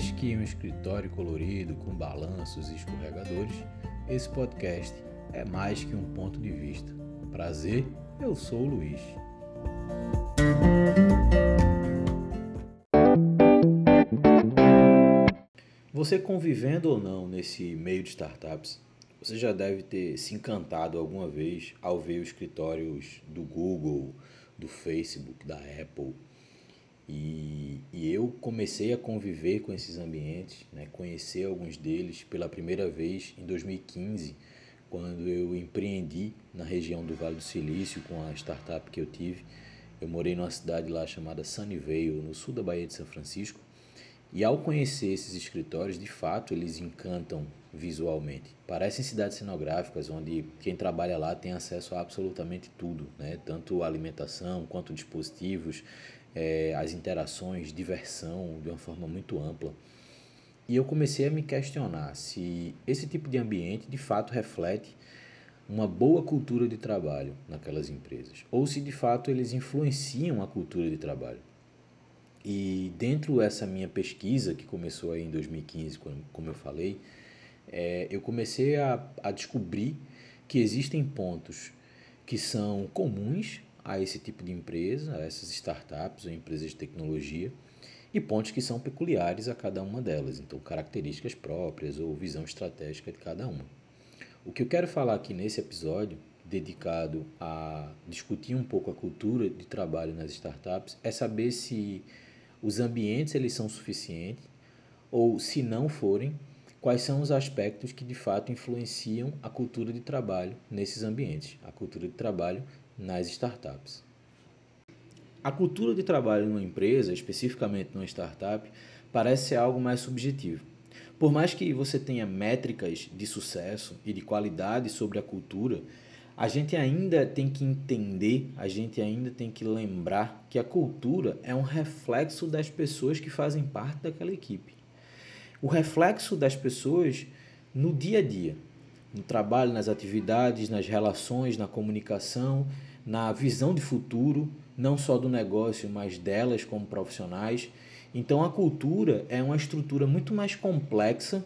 mais que um escritório colorido com balanços e escorregadores, esse podcast é mais que um ponto de vista. Prazer, eu sou o Luiz. Você convivendo ou não nesse meio de startups, você já deve ter se encantado alguma vez ao ver os escritórios do Google, do Facebook, da Apple. E, e eu comecei a conviver com esses ambientes, né, conhecer alguns deles pela primeira vez em 2015, quando eu empreendi na região do Vale do Silício com a startup que eu tive. Eu morei numa cidade lá chamada Sunnyvale, no sul da Baía de São Francisco. E ao conhecer esses escritórios, de fato, eles encantam visualmente. Parecem cidades cenográficas onde quem trabalha lá tem acesso a absolutamente tudo, né? tanto alimentação quanto dispositivos, é, as interações, diversão de uma forma muito ampla. E eu comecei a me questionar se esse tipo de ambiente de fato reflete uma boa cultura de trabalho naquelas empresas, ou se de fato eles influenciam a cultura de trabalho. E dentro dessa minha pesquisa, que começou aí em 2015, como eu falei, é, eu comecei a, a descobrir que existem pontos que são comuns a esse tipo de empresa, a essas startups ou empresas de tecnologia, e pontos que são peculiares a cada uma delas, então características próprias ou visão estratégica de cada uma. O que eu quero falar aqui nesse episódio, dedicado a discutir um pouco a cultura de trabalho nas startups, é saber se os ambientes eles são suficientes ou se não forem, quais são os aspectos que de fato influenciam a cultura de trabalho nesses ambientes, a cultura de trabalho nas startups. A cultura de trabalho numa empresa, especificamente numa startup, parece ser algo mais subjetivo. Por mais que você tenha métricas de sucesso e de qualidade sobre a cultura, a gente ainda tem que entender, a gente ainda tem que lembrar que a cultura é um reflexo das pessoas que fazem parte daquela equipe. O reflexo das pessoas no dia a dia, no trabalho, nas atividades, nas relações, na comunicação, na visão de futuro, não só do negócio, mas delas como profissionais. Então a cultura é uma estrutura muito mais complexa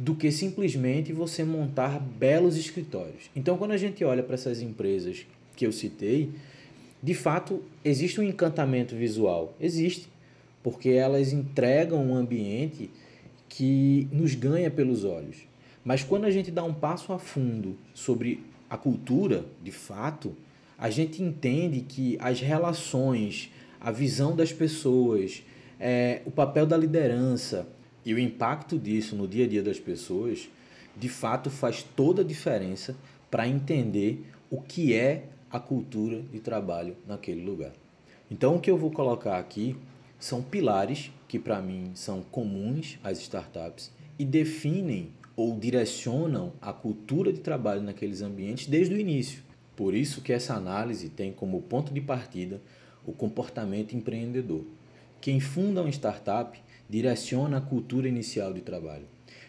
do que simplesmente você montar belos escritórios. Então, quando a gente olha para essas empresas que eu citei, de fato existe um encantamento visual, existe, porque elas entregam um ambiente que nos ganha pelos olhos. Mas quando a gente dá um passo a fundo sobre a cultura, de fato, a gente entende que as relações, a visão das pessoas, é, o papel da liderança, e o impacto disso no dia a dia das pessoas, de fato, faz toda a diferença para entender o que é a cultura de trabalho naquele lugar. Então, o que eu vou colocar aqui são pilares que, para mim, são comuns às startups e definem ou direcionam a cultura de trabalho naqueles ambientes desde o início. Por isso que essa análise tem como ponto de partida o comportamento empreendedor. Quem funda uma startup direciona a cultura inicial de trabalho.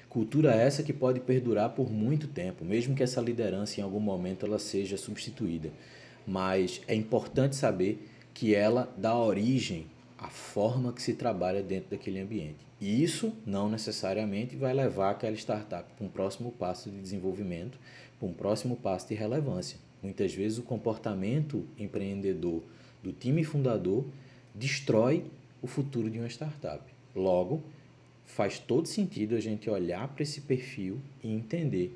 Cultura essa que pode perdurar por muito tempo, mesmo que essa liderança em algum momento ela seja substituída. Mas é importante saber que ela dá origem à forma que se trabalha dentro daquele ambiente. E isso não necessariamente vai levar aquela startup para um próximo passo de desenvolvimento, para um próximo passo de relevância. Muitas vezes o comportamento empreendedor do time fundador destrói o futuro de uma startup. Logo, faz todo sentido a gente olhar para esse perfil e entender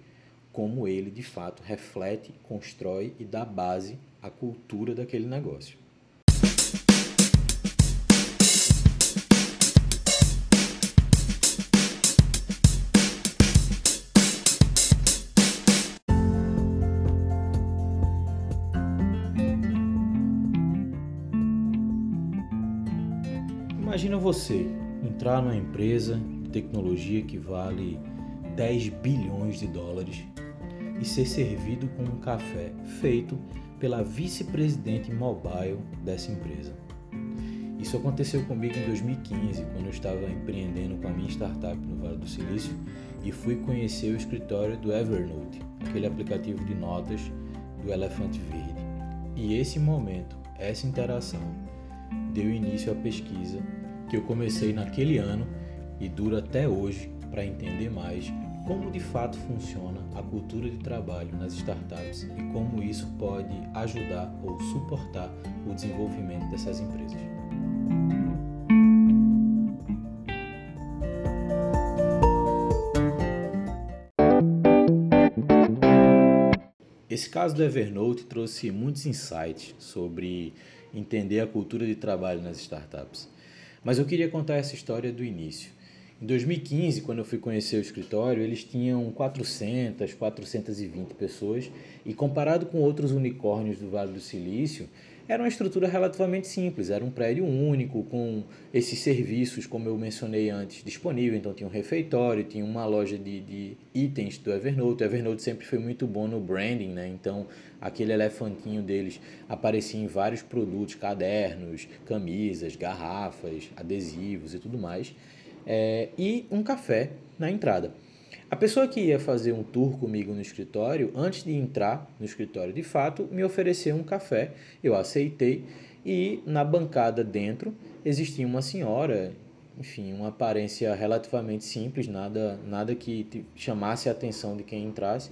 como ele de fato reflete, constrói e dá base à cultura daquele negócio. Você entrar numa empresa de tecnologia que vale 10 bilhões de dólares e ser servido com um café feito pela vice-presidente mobile dessa empresa. Isso aconteceu comigo em 2015, quando eu estava empreendendo com a minha startup no Vale do Silício e fui conhecer o escritório do Evernote, aquele aplicativo de notas do Elefante Verde. E esse momento, essa interação, deu início à pesquisa que eu comecei naquele ano e dura até hoje para entender mais como de fato funciona a cultura de trabalho nas startups e como isso pode ajudar ou suportar o desenvolvimento dessas empresas. Esse caso do Evernote trouxe muitos insights sobre entender a cultura de trabalho nas startups. Mas eu queria contar essa história do início. Em 2015, quando eu fui conhecer o escritório, eles tinham 400, 420 pessoas e comparado com outros unicórnios do Vale do Silício, era uma estrutura relativamente simples, era um prédio único com esses serviços, como eu mencionei antes, disponível. Então tinha um refeitório, tinha uma loja de, de itens do Evernote. O Evernote sempre foi muito bom no branding, né? Então aquele elefantinho deles aparecia em vários produtos, cadernos, camisas, garrafas, adesivos e tudo mais. É, e um café na entrada. A pessoa que ia fazer um tour comigo no escritório, antes de entrar no escritório de fato, me ofereceu um café. Eu aceitei e na bancada dentro existia uma senhora, enfim, uma aparência relativamente simples, nada, nada que chamasse a atenção de quem entrasse.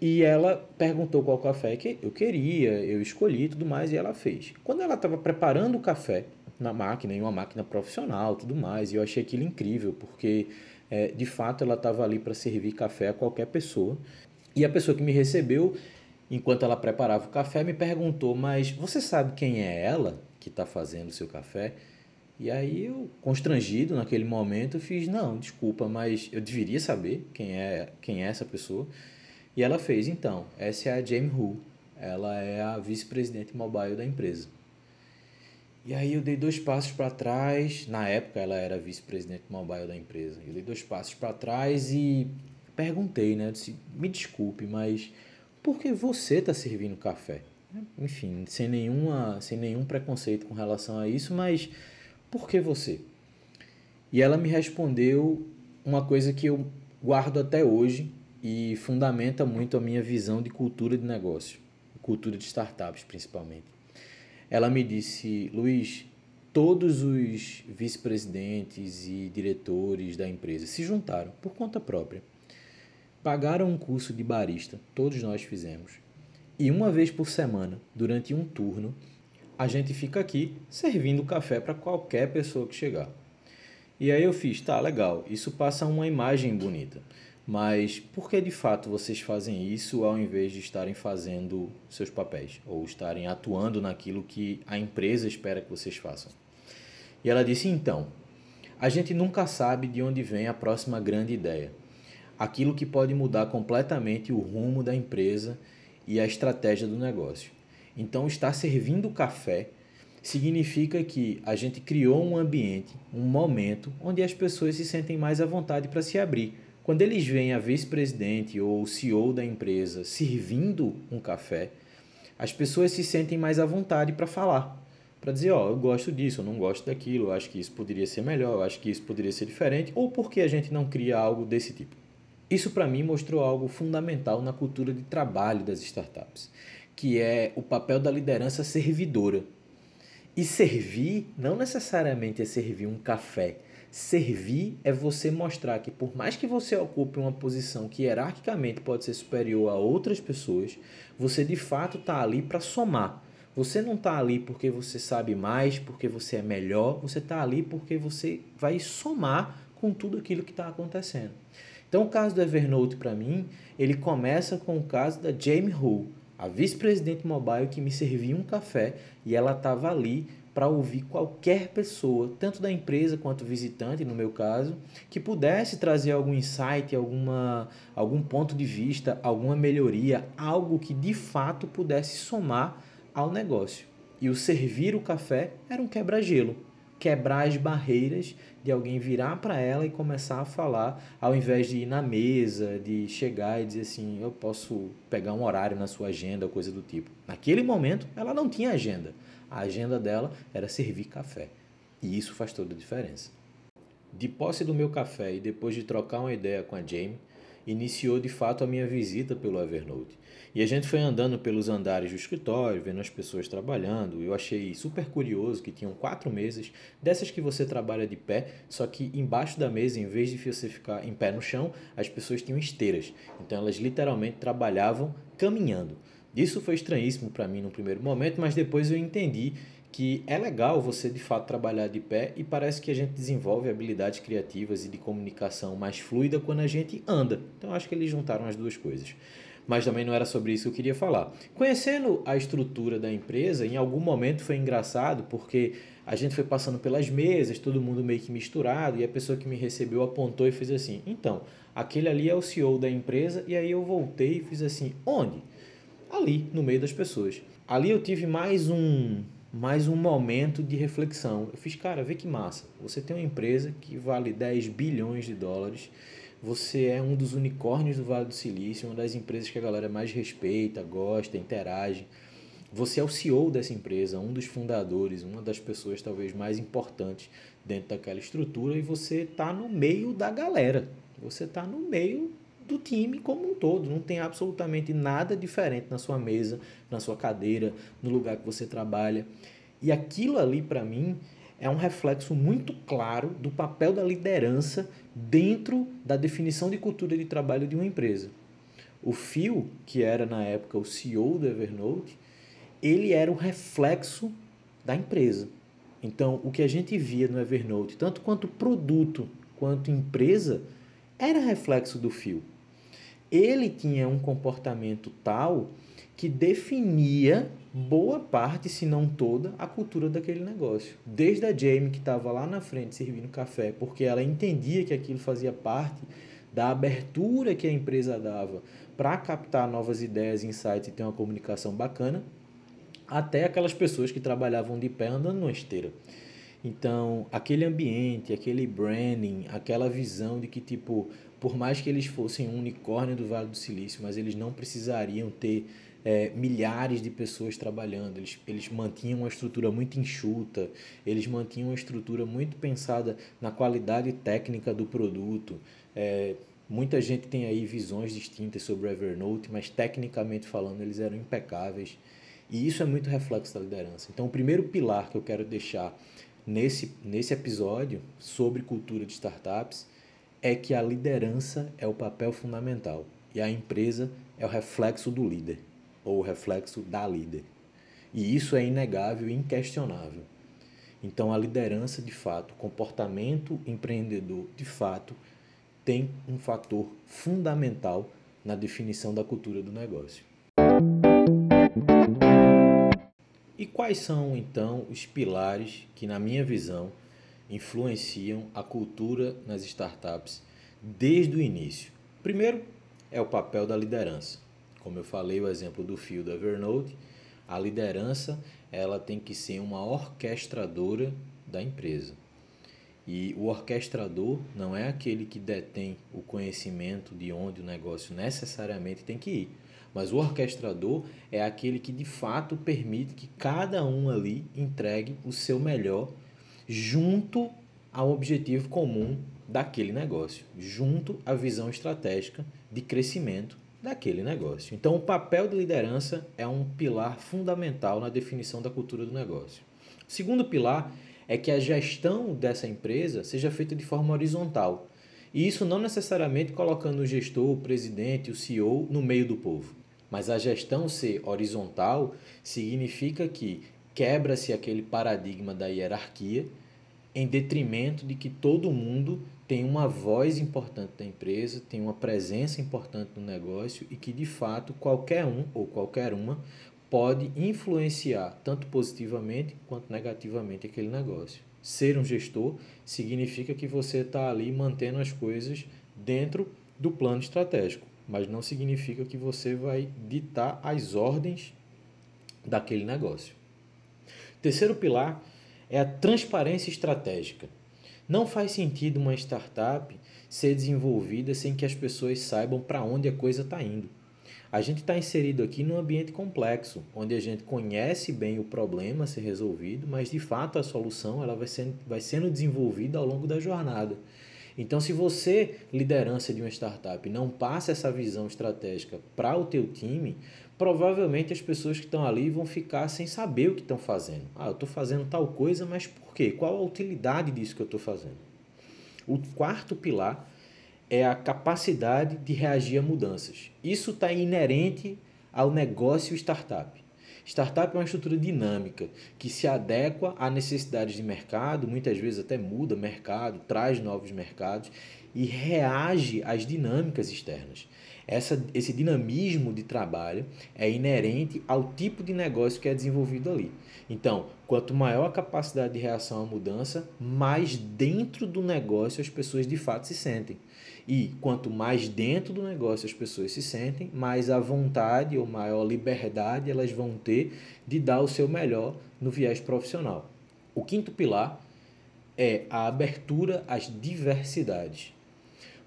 E ela perguntou qual café que eu queria, eu escolhi e tudo mais, e ela fez. Quando ela estava preparando o café na máquina, em uma máquina profissional tudo mais, e eu achei aquilo incrível, porque é, de fato, ela estava ali para servir café a qualquer pessoa. E a pessoa que me recebeu, enquanto ela preparava o café, me perguntou: Mas você sabe quem é ela que está fazendo o seu café? E aí eu, constrangido naquele momento, fiz: Não, desculpa, mas eu deveria saber quem é, quem é essa pessoa. E ela fez: Então, essa é a Jamie Hu. Ela é a vice-presidente mobile da empresa. E aí eu dei dois passos para trás. Na época ela era vice-presidente mobile da empresa. Eu dei dois passos para trás e perguntei, né? Disse, me desculpe, mas por que você está servindo café? Enfim, sem, nenhuma, sem nenhum preconceito com relação a isso, mas por que você? E ela me respondeu uma coisa que eu guardo até hoje e fundamenta muito a minha visão de cultura de negócio, cultura de startups principalmente ela me disse: Luiz, todos os vice-presidentes e diretores da empresa se juntaram por conta própria. Pagaram um curso de barista, todos nós fizemos. E uma vez por semana, durante um turno, a gente fica aqui servindo café para qualquer pessoa que chegar. E aí eu fiz, tá, legal, isso passa uma imagem bonita. Mas por que de fato vocês fazem isso ao invés de estarem fazendo seus papéis ou estarem atuando naquilo que a empresa espera que vocês façam? E ela disse: então, a gente nunca sabe de onde vem a próxima grande ideia, aquilo que pode mudar completamente o rumo da empresa e a estratégia do negócio. Então, estar servindo café significa que a gente criou um ambiente, um momento onde as pessoas se sentem mais à vontade para se abrir quando eles veem a vice-presidente ou o CEO da empresa servindo um café, as pessoas se sentem mais à vontade para falar, para dizer, ó, oh, eu gosto disso, eu não gosto daquilo, eu acho que isso poderia ser melhor, eu acho que isso poderia ser diferente, ou por que a gente não cria algo desse tipo. Isso para mim mostrou algo fundamental na cultura de trabalho das startups, que é o papel da liderança servidora. E servir não necessariamente é servir um café, Servir é você mostrar que, por mais que você ocupe uma posição que hierarquicamente pode ser superior a outras pessoas, você de fato está ali para somar. Você não está ali porque você sabe mais, porque você é melhor, você está ali porque você vai somar com tudo aquilo que está acontecendo. Então, o caso do Evernote, para mim, ele começa com o caso da Jamie Hu, a vice-presidente mobile que me servia um café e ela estava ali para ouvir qualquer pessoa, tanto da empresa quanto visitante, no meu caso, que pudesse trazer algum insight, alguma, algum ponto de vista, alguma melhoria, algo que de fato pudesse somar ao negócio. E o servir o café era um quebra-gelo, quebrar as barreiras de alguém virar para ela e começar a falar, ao invés de ir na mesa, de chegar e dizer assim, eu posso pegar um horário na sua agenda, coisa do tipo. Naquele momento, ela não tinha agenda a agenda dela era servir café. E isso faz toda a diferença. De posse do meu café e depois de trocar uma ideia com a Jamie, iniciou de fato a minha visita pelo Evernote. E a gente foi andando pelos andares do escritório, vendo as pessoas trabalhando. Eu achei super curioso que tinham quatro mesas, dessas que você trabalha de pé, só que embaixo da mesa, em vez de você ficar em pé no chão, as pessoas tinham esteiras. Então elas literalmente trabalhavam caminhando. Isso foi estranhíssimo para mim no primeiro momento, mas depois eu entendi que é legal você de fato trabalhar de pé e parece que a gente desenvolve habilidades criativas e de comunicação mais fluida quando a gente anda. Então acho que eles juntaram as duas coisas. Mas também não era sobre isso que eu queria falar. Conhecendo a estrutura da empresa, em algum momento foi engraçado porque a gente foi passando pelas mesas, todo mundo meio que misturado, e a pessoa que me recebeu apontou e fez assim: então, aquele ali é o CEO da empresa, e aí eu voltei e fiz assim: onde? Ali, no meio das pessoas. Ali eu tive mais um mais um momento de reflexão. Eu fiz, cara, vê que massa. Você tem uma empresa que vale 10 bilhões de dólares. Você é um dos unicórnios do Vale do Silício, uma das empresas que a galera mais respeita, gosta, interage. Você é o CEO dessa empresa, um dos fundadores, uma das pessoas talvez mais importantes dentro daquela estrutura e você está no meio da galera. Você está no meio do time como um todo. Não tem absolutamente nada diferente na sua mesa, na sua cadeira, no lugar que você trabalha. E aquilo ali, para mim, é um reflexo muito claro do papel da liderança dentro da definição de cultura de trabalho de uma empresa. O Phil, que era na época o CEO do Evernote, ele era o reflexo da empresa. Então, o que a gente via no Evernote, tanto quanto produto quanto empresa, era reflexo do Phil ele tinha um comportamento tal que definia boa parte, se não toda, a cultura daquele negócio. Desde a Jamie, que estava lá na frente servindo café, porque ela entendia que aquilo fazia parte da abertura que a empresa dava para captar novas ideias, insights e ter uma comunicação bacana, até aquelas pessoas que trabalhavam de pé andando numa esteira. Então, aquele ambiente, aquele branding, aquela visão de que, tipo, por mais que eles fossem um unicórnio do Vale do Silício, mas eles não precisariam ter é, milhares de pessoas trabalhando. Eles, eles mantinham uma estrutura muito enxuta, eles mantinham uma estrutura muito pensada na qualidade técnica do produto. É, muita gente tem aí visões distintas sobre o Evernote, mas tecnicamente falando, eles eram impecáveis. E isso é muito reflexo da liderança. Então, o primeiro pilar que eu quero deixar nesse, nesse episódio sobre cultura de startups é que a liderança é o papel fundamental e a empresa é o reflexo do líder ou o reflexo da líder. E isso é inegável e inquestionável. Então, a liderança, de fato, comportamento empreendedor, de fato, tem um fator fundamental na definição da cultura do negócio. E quais são, então, os pilares que, na minha visão, influenciam a cultura nas startups desde o início. Primeiro é o papel da liderança. Como eu falei, o exemplo do fio da Evernote, a liderança ela tem que ser uma orquestradora da empresa. E o orquestrador não é aquele que detém o conhecimento de onde o negócio necessariamente tem que ir. Mas o orquestrador é aquele que de fato permite que cada um ali entregue o seu melhor junto ao objetivo comum daquele negócio, junto à visão estratégica de crescimento daquele negócio. Então, o papel de liderança é um pilar fundamental na definição da cultura do negócio. O segundo pilar é que a gestão dessa empresa seja feita de forma horizontal. E isso não necessariamente colocando o gestor, o presidente, o CEO no meio do povo. Mas a gestão ser horizontal significa que quebra-se aquele paradigma da hierarquia em detrimento de que todo mundo tem uma voz importante da empresa, tem uma presença importante no negócio e que de fato qualquer um ou qualquer uma pode influenciar tanto positivamente quanto negativamente aquele negócio. Ser um gestor significa que você está ali mantendo as coisas dentro do plano estratégico, mas não significa que você vai ditar as ordens daquele negócio. Terceiro pilar é a transparência estratégica. Não faz sentido uma startup ser desenvolvida sem que as pessoas saibam para onde a coisa está indo. A gente está inserido aqui num ambiente complexo, onde a gente conhece bem o problema a ser resolvido, mas de fato a solução ela vai, sendo, vai sendo desenvolvida ao longo da jornada. Então, se você, liderança de uma startup, não passa essa visão estratégica para o teu time, provavelmente as pessoas que estão ali vão ficar sem saber o que estão fazendo. Ah, eu estou fazendo tal coisa, mas por quê? Qual a utilidade disso que eu estou fazendo? O quarto pilar é a capacidade de reagir a mudanças. Isso está inerente ao negócio startup. Startup é uma estrutura dinâmica que se adequa a necessidades de mercado, muitas vezes até muda mercado, traz novos mercados e reage às dinâmicas externas. Essa, esse dinamismo de trabalho é inerente ao tipo de negócio que é desenvolvido ali. Então, quanto maior a capacidade de reação à mudança, mais dentro do negócio as pessoas de fato se sentem. E quanto mais dentro do negócio as pessoas se sentem, mais à vontade ou maior liberdade elas vão ter de dar o seu melhor no viés profissional. O quinto pilar é a abertura às diversidades.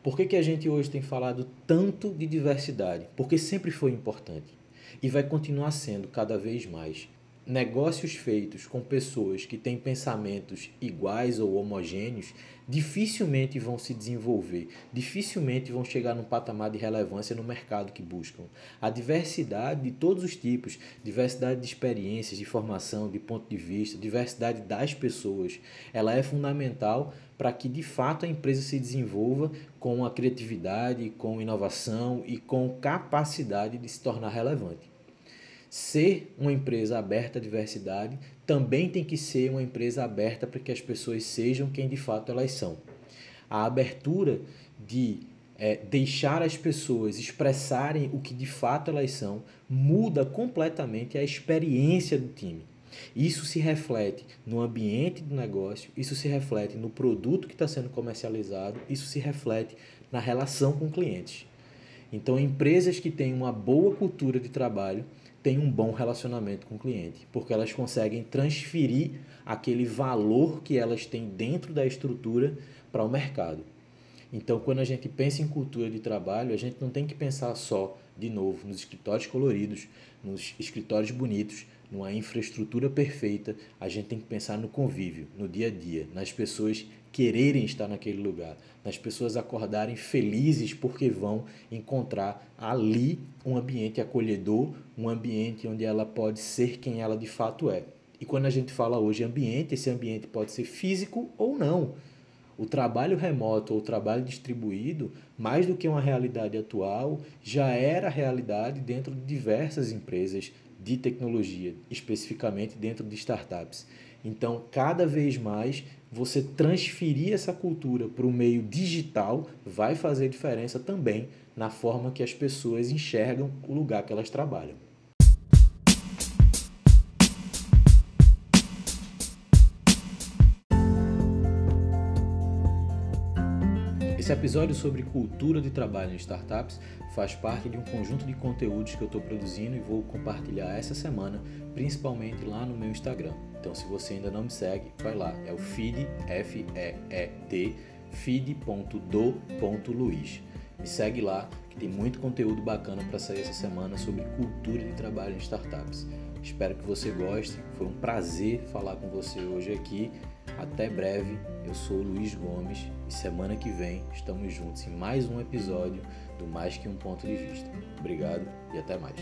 Por que, que a gente hoje tem falado tanto de diversidade? Porque sempre foi importante e vai continuar sendo cada vez mais negócios feitos com pessoas que têm pensamentos iguais ou homogêneos dificilmente vão se desenvolver, dificilmente vão chegar num patamar de relevância no mercado que buscam. A diversidade de todos os tipos, diversidade de experiências, de formação, de ponto de vista, diversidade das pessoas, ela é fundamental para que de fato a empresa se desenvolva com a criatividade, com inovação e com capacidade de se tornar relevante. Ser uma empresa aberta à diversidade também tem que ser uma empresa aberta para que as pessoas sejam quem de fato elas são. A abertura de é, deixar as pessoas expressarem o que de fato elas são muda completamente a experiência do time. Isso se reflete no ambiente do negócio, isso se reflete no produto que está sendo comercializado, isso se reflete na relação com clientes. Então, empresas que têm uma boa cultura de trabalho têm um bom relacionamento com o cliente, porque elas conseguem transferir aquele valor que elas têm dentro da estrutura para o mercado. Então, quando a gente pensa em cultura de trabalho, a gente não tem que pensar só, de novo, nos escritórios coloridos, nos escritórios bonitos, numa infraestrutura perfeita, a gente tem que pensar no convívio, no dia a dia, nas pessoas quererem estar naquele lugar, nas pessoas acordarem felizes porque vão encontrar ali um ambiente acolhedor, um ambiente onde ela pode ser quem ela de fato é. E quando a gente fala hoje ambiente, esse ambiente pode ser físico ou não. O trabalho remoto ou o trabalho distribuído, mais do que uma realidade atual, já era realidade dentro de diversas empresas de tecnologia, especificamente dentro de startups. Então, cada vez mais, você transferir essa cultura para o meio digital vai fazer diferença também na forma que as pessoas enxergam o lugar que elas trabalham. Esse episódio sobre cultura de trabalho em startups faz parte de um conjunto de conteúdos que eu estou produzindo e vou compartilhar essa semana, principalmente lá no meu Instagram. Então, se você ainda não me segue, vai lá, é o feed, F-E-E-D, feed.do.luiz. Me segue lá, que tem muito conteúdo bacana para sair essa semana sobre cultura de trabalho em startups. Espero que você goste, foi um prazer falar com você hoje aqui. Até breve, eu sou o Luiz Gomes e semana que vem estamos juntos em mais um episódio do Mais Que Um Ponto de Vista. Obrigado e até mais.